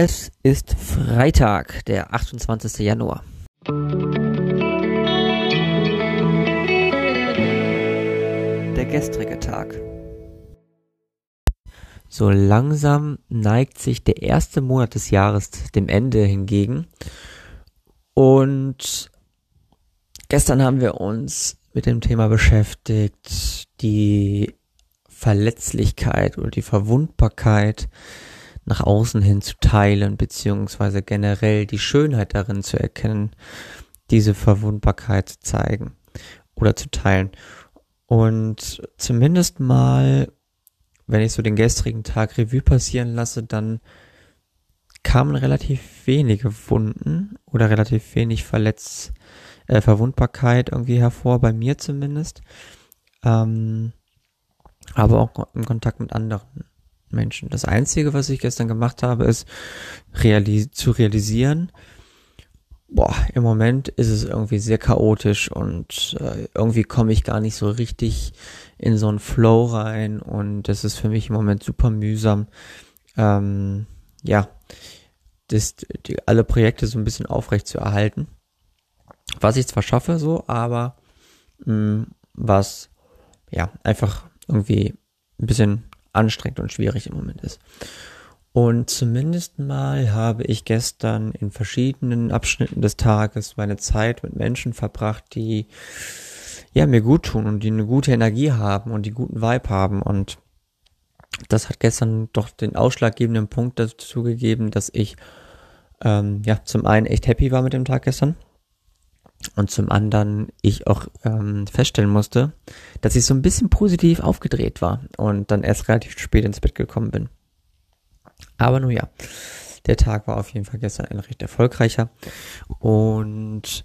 Es ist Freitag, der 28. Januar. Der gestrige Tag. So langsam neigt sich der erste Monat des Jahres dem Ende hingegen. Und gestern haben wir uns mit dem Thema beschäftigt, die Verletzlichkeit oder die Verwundbarkeit nach außen hin zu teilen, beziehungsweise generell die Schönheit darin zu erkennen, diese Verwundbarkeit zu zeigen oder zu teilen. Und zumindest mal, wenn ich so den gestrigen Tag Revue passieren lasse, dann kamen relativ wenige Wunden oder relativ wenig Verletz, äh, Verwundbarkeit irgendwie hervor, bei mir zumindest. Ähm, aber auch im Kontakt mit anderen. Menschen. Das Einzige, was ich gestern gemacht habe, ist realis zu realisieren, boah, im Moment ist es irgendwie sehr chaotisch und äh, irgendwie komme ich gar nicht so richtig in so einen Flow rein und das ist für mich im Moment super mühsam. Ähm, ja, das, die, alle Projekte so ein bisschen aufrecht zu erhalten. Was ich zwar schaffe so, aber mh, mm, was ja einfach irgendwie ein bisschen anstrengend und schwierig im Moment ist. Und zumindest mal habe ich gestern in verschiedenen Abschnitten des Tages meine Zeit mit Menschen verbracht, die ja mir gut tun und die eine gute Energie haben und die guten Vibe haben und das hat gestern doch den ausschlaggebenden Punkt dazu gegeben, dass ich ähm, ja zum einen echt happy war mit dem Tag gestern und zum anderen ich auch ähm, feststellen musste, dass ich so ein bisschen positiv aufgedreht war und dann erst relativ spät ins Bett gekommen bin. Aber nun ja, der Tag war auf jeden Fall gestern ein recht erfolgreicher und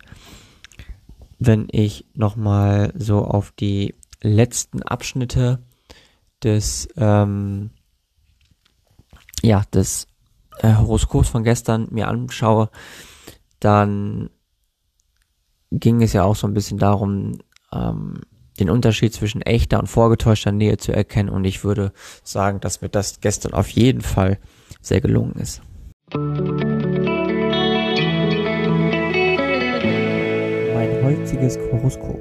wenn ich nochmal so auf die letzten Abschnitte des ähm, ja des äh, Horoskops von gestern mir anschaue, dann ging es ja auch so ein bisschen darum, ähm, den Unterschied zwischen echter und vorgetäuschter Nähe zu erkennen. Und ich würde sagen, dass mir das gestern auf jeden Fall sehr gelungen ist. Mein heutiges Horoskop.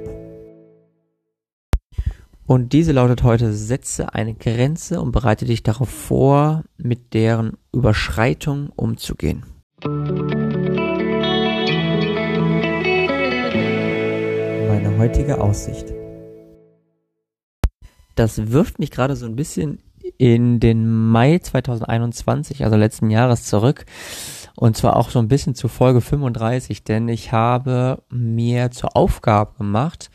Und diese lautet heute, setze eine Grenze und bereite dich darauf vor, mit deren Überschreitung umzugehen. Heutige Aussicht. Das wirft mich gerade so ein bisschen in den Mai 2021, also letzten Jahres zurück. Und zwar auch so ein bisschen zu Folge 35, denn ich habe mir zur Aufgabe gemacht,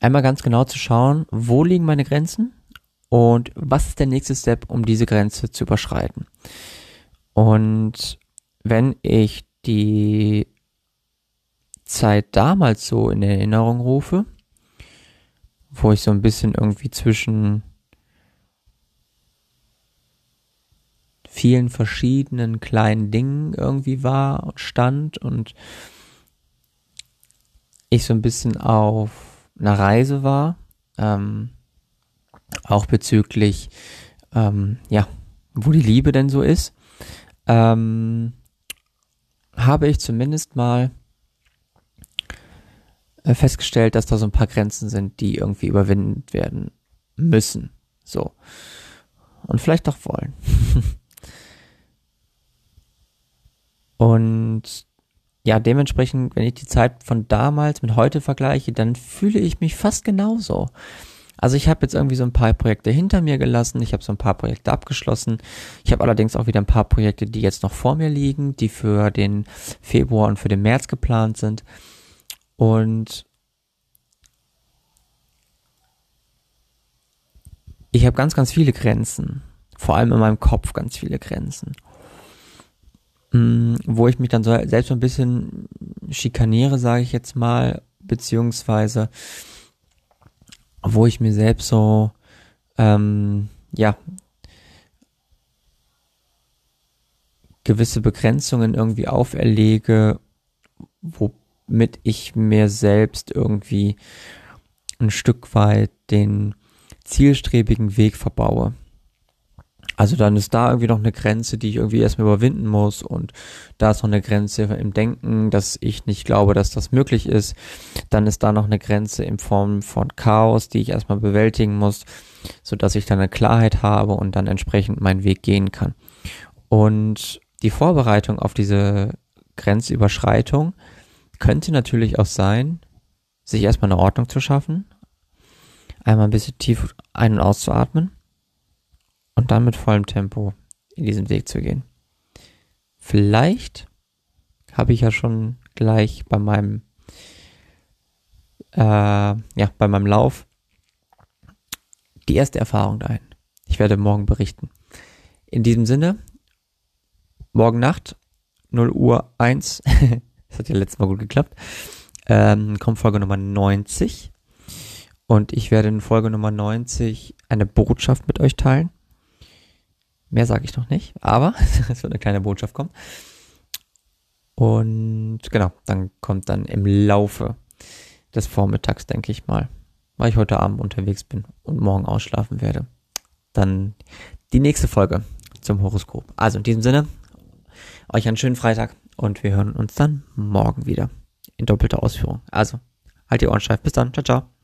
einmal ganz genau zu schauen, wo liegen meine Grenzen und was ist der nächste Step, um diese Grenze zu überschreiten. Und wenn ich die Zeit damals so in Erinnerung rufe, wo ich so ein bisschen irgendwie zwischen vielen verschiedenen kleinen Dingen irgendwie war und stand und ich so ein bisschen auf einer Reise war, ähm, auch bezüglich, ähm, ja, wo die Liebe denn so ist, ähm, habe ich zumindest mal festgestellt, dass da so ein paar Grenzen sind, die irgendwie überwindet werden müssen. So. Und vielleicht doch wollen. Und ja, dementsprechend, wenn ich die Zeit von damals mit heute vergleiche, dann fühle ich mich fast genauso. Also ich habe jetzt irgendwie so ein paar Projekte hinter mir gelassen, ich habe so ein paar Projekte abgeschlossen. Ich habe allerdings auch wieder ein paar Projekte, die jetzt noch vor mir liegen, die für den Februar und für den März geplant sind. Und ich habe ganz, ganz viele Grenzen. Vor allem in meinem Kopf ganz viele Grenzen. Mm, wo ich mich dann so selbst so ein bisschen schikaniere, sage ich jetzt mal, beziehungsweise wo ich mir selbst so, ähm, ja, gewisse Begrenzungen irgendwie auferlege, wo mit ich mir selbst irgendwie ein Stück weit den zielstrebigen Weg verbaue. Also dann ist da irgendwie noch eine Grenze, die ich irgendwie erstmal überwinden muss und da ist noch eine Grenze im Denken, dass ich nicht glaube, dass das möglich ist. Dann ist da noch eine Grenze in Form von Chaos, die ich erstmal bewältigen muss, so dass ich dann eine Klarheit habe und dann entsprechend meinen Weg gehen kann. Und die Vorbereitung auf diese Grenzüberschreitung könnte natürlich auch sein, sich erstmal eine Ordnung zu schaffen, einmal ein bisschen tief ein- und auszuatmen und dann mit vollem Tempo in diesen Weg zu gehen. Vielleicht habe ich ja schon gleich bei meinem äh, ja bei meinem Lauf die erste Erfahrung dahin. Ich werde morgen berichten. In diesem Sinne, morgen Nacht 0 Uhr 1, das hat ja letztes Mal gut geklappt, ähm, kommt Folge Nummer 90 und ich werde in Folge Nummer 90 eine Botschaft mit euch teilen. Mehr sage ich noch nicht, aber es wird eine kleine Botschaft kommen. Und genau, dann kommt dann im Laufe des Vormittags, denke ich mal, weil ich heute Abend unterwegs bin und morgen ausschlafen werde. Dann die nächste Folge zum Horoskop. Also in diesem Sinne, euch einen schönen Freitag und wir hören uns dann morgen wieder in doppelter Ausführung. Also, halt die Ohren steif. Bis dann. Ciao, ciao.